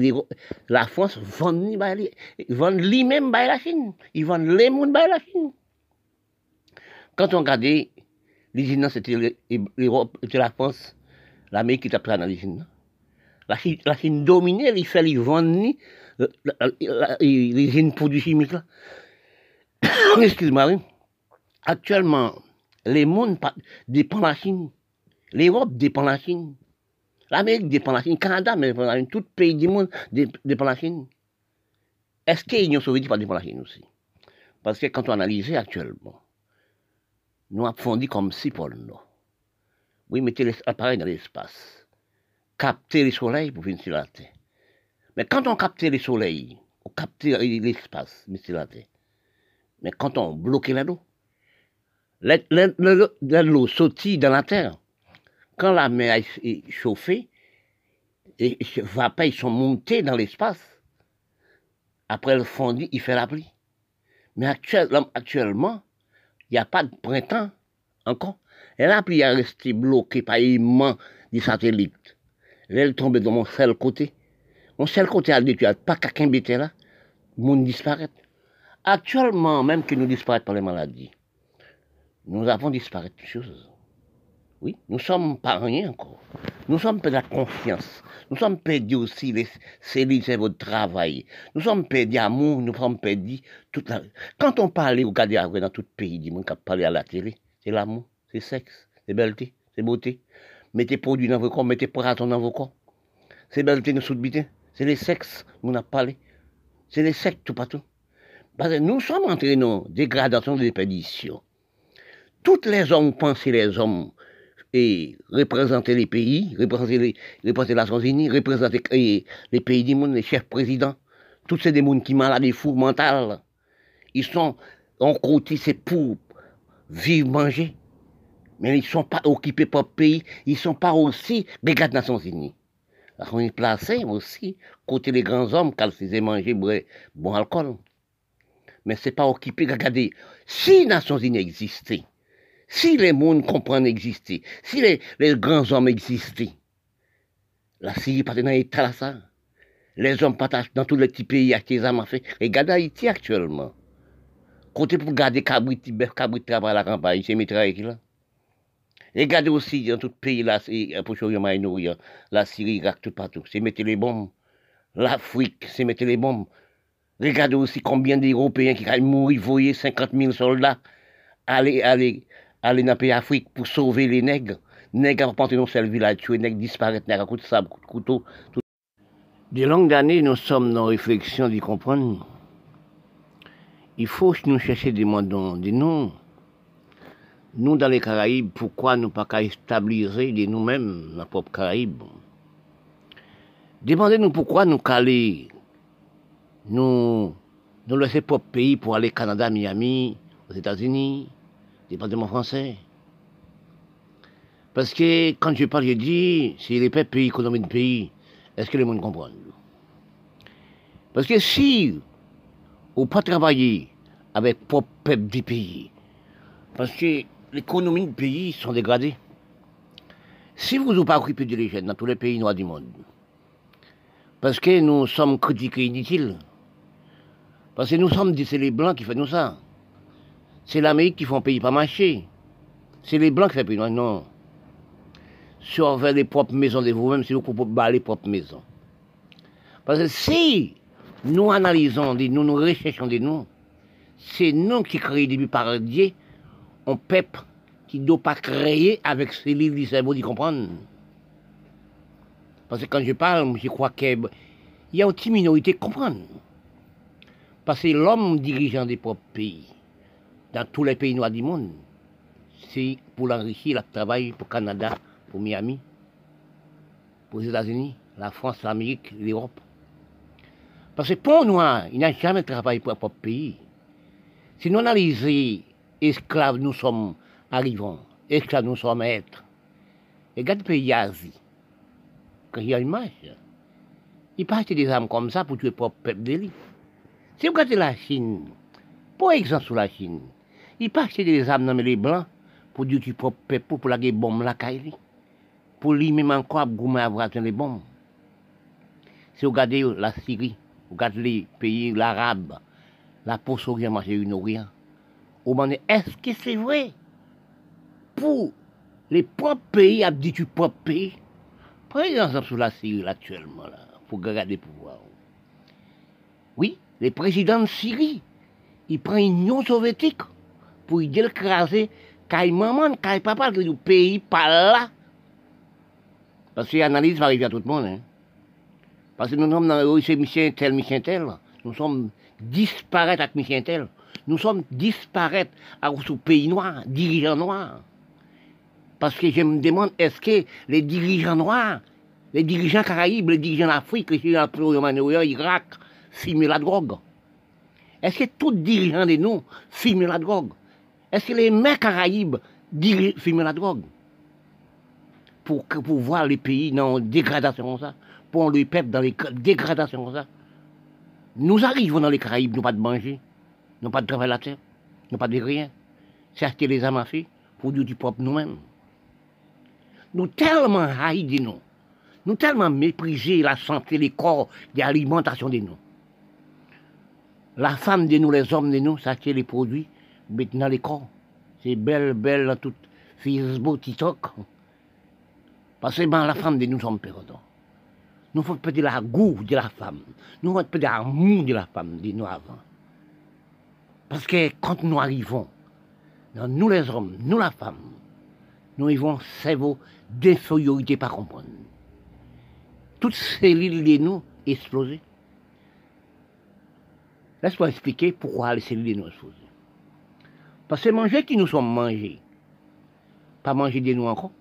la France vend, lui-même par la Chine. Ils vendent les mondes par la Chine. Quand on regardait, l'usine, c'était l'Europe, c'était la France, l'Amérique qui était dans l'usine. La Chine, la Chine dominait, il fallait vendre les produits chimiques. Excuse-moi, Actuellement, les mondes dépendent de la Chine. L'Europe dépend de la Chine. L'Amérique dépend de la Chine, le Canada dépend de la Chine, tout pays du monde dépend de la Chine. Est-ce que l'Union soviétique dépend de la Chine aussi? Parce que quand on analyse actuellement, nous avons fondu comme si pour nous. Oui, mettez l'appareil dans l'espace. Capter le soleil pour venir sur la Terre. Mais quand on capte le soleil, on capte l'espace, mais sur la. Mais quand on bloque l'eau, l'eau sortit dans la Terre quand la mer est chauffée, et les vapeurs ils sont montés dans l'espace. Après le fondu, il fait la pluie. Mais actuellement, il n'y a pas de printemps encore. Et la pluie est restée bloquée par l'aimant du satellite. Elle tombe dans mon seul côté. Mon seul côté n'as pas quelqu'un là, le monde disparaît. Actuellement, même que nous disparaissons par les maladies, nous avons disparu de choses. Oui, nous sommes pas rien encore. Nous sommes perdus la confiance. Nous sommes perdus aussi les cellules c'est votre travail. Nous sommes perdus l'amour, nous sommes perdus toute la... Quand on parle, regardez après dans tout pays du monde qui à la télé, c'est l'amour, c'est sexe, c'est belleté, c'est beauté. Mettez produits dans vos corps, mettez poisson dans vos corps. C'est belleté, nous soutenons, c'est les sexes, nous a parlé. C'est les sexes tout partout. Parce que nous sommes entrés dans dégradation de déperdition. Toutes les hommes pensent les hommes et représenter les pays, représenter, les, représenter la représenter les pays du monde, les chefs présidents. Tous ces démons qui malades des fous mentales. Ils sont en côté, c'est pour vivre, manger. Mais ils ne sont pas occupés par le pays, ils ne sont pas aussi des Nations Unies. Placé aussi, côté des grands hommes, quand ils manger bon alcool. Mais c'est pas occupé, regardez, si les Nations Unies si les mondes comprennent exister, si les, grands hommes existaient, la Syrie pas dans l'état là ça. Les hommes partagent dans tous les petits pays à qui ont fait. Regardez Haïti actuellement. Côté pour garder cabrit, cabrit travail à la campagne, c'est mitraille qui là. Regardez aussi dans tout le pays là, c'est pour la Syrie, l'Irak, tout partout. C'est mettre les bombes. L'Afrique, c'est mettre les bombes. Regardez aussi combien d'Européens qui ont mourir, voyer 50 000 soldats aller, aller, aller dans le pays d'Afrique pour sauver les nègres. Nègres porter dans seul village, tuer nègres disparaître, nègres à coup de sable, de couteau. Tout. Des longues années, nous sommes dans la réflexion d'y comprendre. Il faut que nous cherchions des des noms. Nous, dans les Caraïbes, pourquoi nous pas qu'à stabiliser nous-mêmes, la propre Caraïbe? Demandez-nous pourquoi nous caler, nous, nous laisser propre pays pour aller au Canada, Miami, aux États-Unis, département français. Parce que quand je parle, je dis, c'est les pays économiques de pays, est-ce que les monde comprend? Parce que si on pas travailler avec propre peuple du pays, parce que l'économie du pays sont dégradées. Si vous n'avez pas occupé de les dans tous les pays noirs du monde, parce que nous sommes critiqués inutiles, parce que nous sommes dit c'est les blancs qui font nous ça. C'est l'Amérique qui font pays pas marcher. C'est les blancs qui font pays noirs. Non. Surveillez les propres maisons de vous-même, c'est vous pour les propres maisons. Parce que si nous analysons, nous nous recherchons de nous, c'est nous qui créons des par Dieu un peuple qui ne doit pas créer avec ses livres du cerveau d'y comprendre. Parce que quand je parle, je crois qu'il y a une petite minorité qui comprend. Parce que l'homme dirigeant des propres pays, dans tous les pays noirs du monde, c'est pour l'enrichir, le travail pour le Canada, pour Miami, pour les États-Unis, la France, l'Amérique, l'Europe. Parce que pour nous, il n'a jamais travaillé pour le propre pays. Si nous analysons esclaves nous sommes arrivants, esclaves nous sommes êtres. Et regarde le pays Asie, quand il y a une marche, il acheter des armes comme ça pour tuer le propre peuple de Si vous regardez la Chine, par exemple sur la Chine, il acheter des armes dans les blancs pour tuer le propre peuple, pour la bombe la caille, pour lui même encore à avoir les bombes. Si vous regardez la Syrie, regardez les pays l'arabe, la post orient marché une orient est-ce que c'est vrai? Pour les propres pays, à dit propre pays Par exemple, sur la Syrie actuellement, là, pour garder le pouvoir. Oui, les présidents de Syrie, ils prennent l'Union soviétique pour y écraser quand maman, quand papa, le pays par là. Parce que l'analyse va arriver à tout le monde. Hein. Parce que nous sommes dans le mission tel, mission tel. Nous sommes disparaître avec mission tel nous sommes disparaître sous pays noir, dirigeants noirs. Parce que je me demande, est-ce que les dirigeants noirs, les dirigeants caraïbes, les dirigeants d'Afrique, les dirigeants de Irak, filment la drogue Est-ce que tous les dirigeants de nous filment la drogue? Est-ce que les mains caraïbes filment la drogue? Pour, voir les pays dans dégradation comme ça, pour les peuples dans les dégradations comme ça. Nous arrivons dans les Caraïbes, nous pas de manger n'ont pas de travail la terre, n'ont pas de rien. C'est acheter les âmes à pour du propre nous-mêmes. Nous tellement haïs nous, nous tellement méprisé la santé, les corps, l'alimentation de nous. La femme de nous, les hommes de nous, ça les produits, maintenant les corps. C'est belle, belle dans tout Facebook, TikTok. Parce que ben, la femme de nous sommes perdants. Nous faut peut-être la goût de la femme. Nous faut peut-être l'amour de la femme de nous avant. Parce que quand nous arrivons, nous les hommes, nous la femme, nous arrivons cerveau d'infériorité pas comprendre. Toutes ces cellules de nous explosées. Laisse-moi expliquer pourquoi les cellules de nous explosées. Parce que manger qui nous sommes mangés, pas manger de nous encore,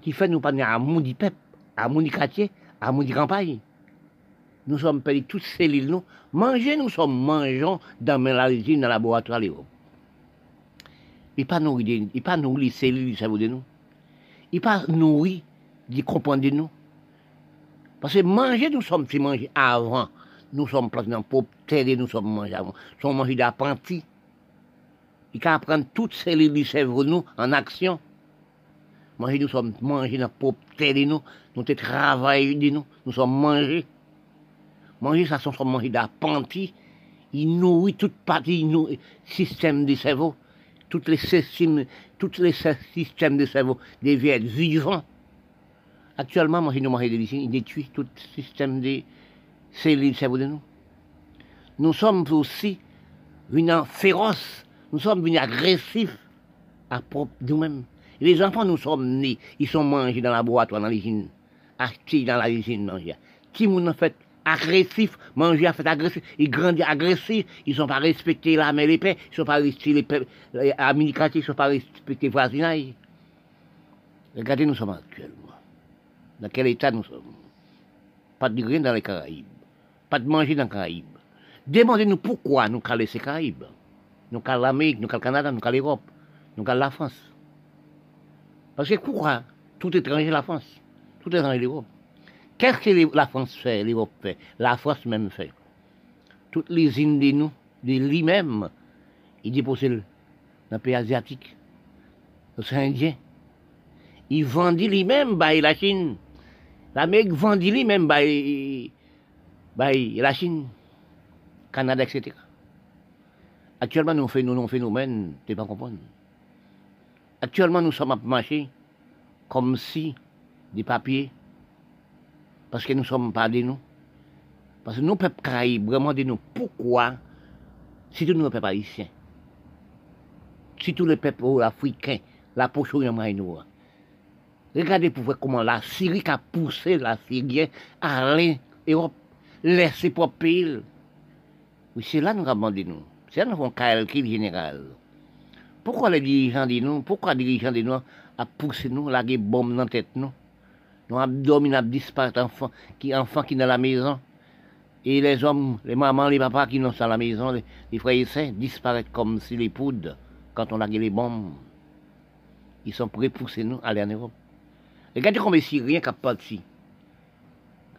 qui fait nous pas à mon peuple, à mon quartier, à mon campagne nous sommes perdus toutes cellules, nous. Manger, nous sommes mangeons dans la usine, dans le laboratoire. Il pas nourri, il pas nourri les cellules de nous. Il pas nourri de comprendre de nous. Parce que manger, nous sommes fait manger avant. Nous sommes dans pour terre, nous sommes mangés avant. Nous sommes mangés d'apprentis. Il faut apprendre toutes cellules du cerveau nous en action. Manger, nous sommes mangés dans pour terre, nous. Nous travaillons, nous. Nous sommes mangés. Manger, ça sont manger d'apprenti. Il nourrit toute partie du système du cerveau. Toutes les systèmes, toutes les systèmes du cerveau deviennent vivants. Actuellement, manger nous manger des il détruit tout le système des cellules du cerveau de nous. nous sommes aussi venus féroces, nous sommes venus agressifs à propre nous-mêmes. Les enfants, nous sommes nés, ils sont mangés dans la boîte, dans l'usine, achetés dans la usine. Qui nous fait agressif, manger a fait agressif, ils grandissent agressifs, ils sont pas respectés la main les paix, ils sont pas respectés les administratifs, ils sont pas respectés les voisinages. Regardez, nous sommes actuellement. Dans quel état nous sommes? Pas de rien dans les Caraïbes. Pas de manger dans les Caraïbes. Demandez-nous pourquoi nous laisser les Caraïbes. Nous allons l'Amérique, nous allons le Canada, nous allons l'Europe, nous allons la France. Parce que pourquoi Tout étranger la France, tout étranger l'Europe. Qu'est-ce que la France fait, l'Europe fait La France même fait. Toutes les îles de nous, de lui-même, il déposent dans le pays asiatique. C'est indien. Il vendit lui-même by la Chine. L'Amérique vendit lui-même by, by la Chine, Canada, etc. Actuellement, nous faisons nos phénomènes, tu ne pas comprendre. Actuellement, nous sommes à marcher comme si des papiers, parce que nous ne sommes pas des nous. Parce que nous, peuple caraïbes, vraiment de nous, pourquoi, si tous nous, peuple haïtien, si tous les peuples africains, la poche nous, regardez pour voir comment la Syrie a poussé la Syrie à aller Europe, laisser pour pays. Oui, c'est là que nous avons demandé nous. C'est là que nous avons calcul général. Pourquoi les dirigeants de nous, pourquoi les dirigeants de nous a poussé nous, la bombe dans la tête nous? Nous abdominaux disparaître enfants qui enfants qui dans la maison. Et les hommes, les mamans, les papas qui sont dans la maison, les, frères et sœurs, disparaissent comme si les poudres quand on a les bombes. Ils sont prêts pour nous aller en Europe. Regardez combien de Syriens qui parti,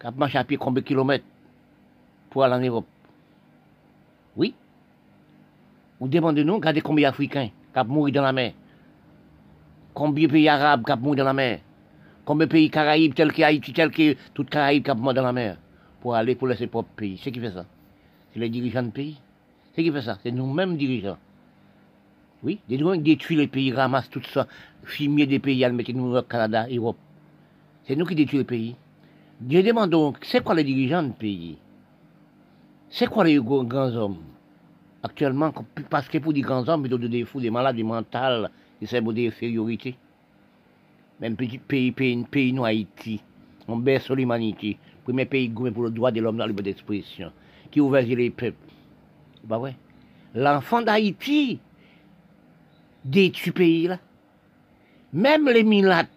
qui marché à pied combien de kilomètres pour aller en Europe. Oui. Vous demandez-nous, regardez combien d'Africains qui mouru dans la mer. Combien de pays arabes qui mouru dans la mer. Combien de pays caraïbes, tels que Haïti, tels que toutes Caraïbes qui ont mouru dans la mer. Pour aller pour laisser propre pays. C'est qui fait ça? C'est les dirigeants de pays? C'est qui fait ça? C'est nous-mêmes dirigeants. Oui, des gens qui détruisent les pays, ramassent tout ça, fumier des pays, mettent nous au Canada, Europe. C'est nous qui détruisons les pays. Je demande donc, c'est quoi les dirigeants de pays? C'est quoi les grands hommes? Actuellement, parce que pour des grands hommes, plutôt des fous, des malades, des mentales, des symbole d'infériorité. Même petit pays, pays, pays nous, Haïti, on baisse sur l'humanité. Premier pays pour le droit de l'homme dans la liberté d'expression, qui ouvre les peuples. Bah ouais. L'enfant d'Haïti détruit pays là. Même les Milates,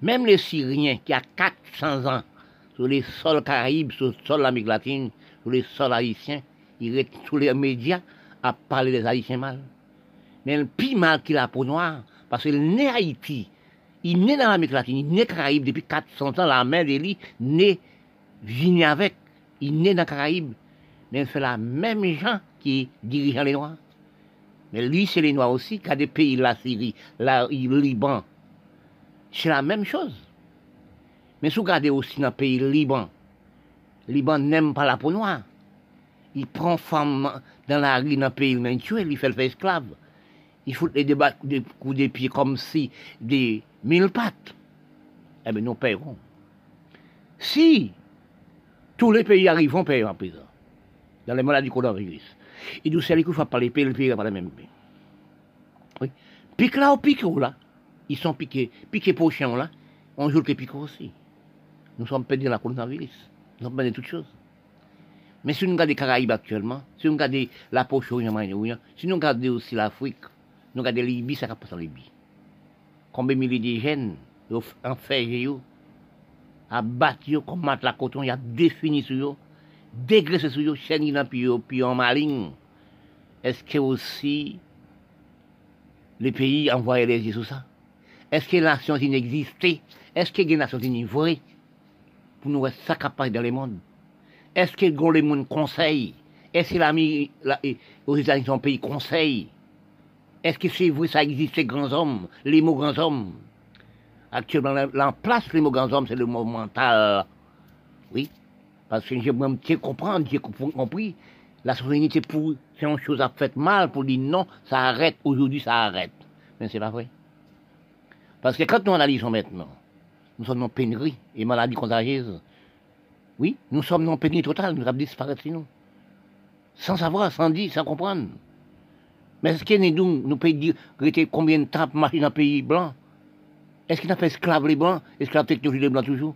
même les Syriens qui a 400 ans sur les sols caraïbes, sur le sol l'Amérique latine, sur les sols haïtiens, il est tous les médias à parler des Haïtiens mal. Mais le pire mal qu'il a pour noir, parce qu'il est né Haïti, il est né dans l'Amérique latine, il est né Caraïbes depuis 400 ans, la mère de lui, né, venu avec, il est né dans les Caraïbes. Mais c'est la même gens qui dirigent les Noirs. Mais lui, c'est les Noirs aussi, qui a des pays, la Syrie, le Liban. C'est la même chose. Mais si vous regardez aussi dans le pays Liban, le Liban n'aime pas la peau noire il prend femme dans la rue, dans le pays, il fait le fait esclave. Il fout les débats, des coups de pied comme si des mille pattes. Eh bien, nous paierons. Si tous les pays arrivent, on payer en prison. Dans les maladies coronavirus. Et d'où c'est qu'il faut pas les payer, les pays pas les mêmes pays. Oui. Pique là ou pique là? Ils sont piqués. Piqués pour chien là. On joue que pique aussi. Nous sommes perdus dans la coronavirus. Nous sommes perdus toutes choses. Mais si nous regardons les Caraïbes actuellement, si nous regardons la poche si nous regardons aussi l'Afrique, nous regardons la Libye, ça passe en Libye. Combien de milliers de jeunes en fait, à battre, combattre la coton, il a défini sur eux, dégraissé sur eux, chaîne dans puis puis en maligne. Est-ce que aussi les pays envoient les yeux sur ça? Est-ce que les nations inexistent? Est-ce que les nations vraies pour nous rester capable dans le monde? Est-ce que les gens conseillent Est-ce que l'ami aux États-Unis, son pays, conseille Est-ce que c'est vrai, ça existe, ces grands hommes, les mots grands hommes? Actuellement, en place, les mots grands hommes, c'est le mot mental. Oui, parce que j'ai même comprendre, j'ai compris. La souveraineté, pour, c'est une chose à faire mal, pour dire non, ça arrête, aujourd'hui, ça arrête. Mais c'est pas vrai. Parce que quand nous analysons maintenant, nous sommes en pénurie et maladies contagieuses, Oui, nous sommes dans le pénis total, nous avons disparaître sinon. Sans savoir, sans dire, sans comprendre. Mais est-ce qu'il y a nous, nous pays dire combien de temps marcher dans un pays blanc? Est-ce qu'il a fait esclave les blancs, esclave technologie les blancs toujours?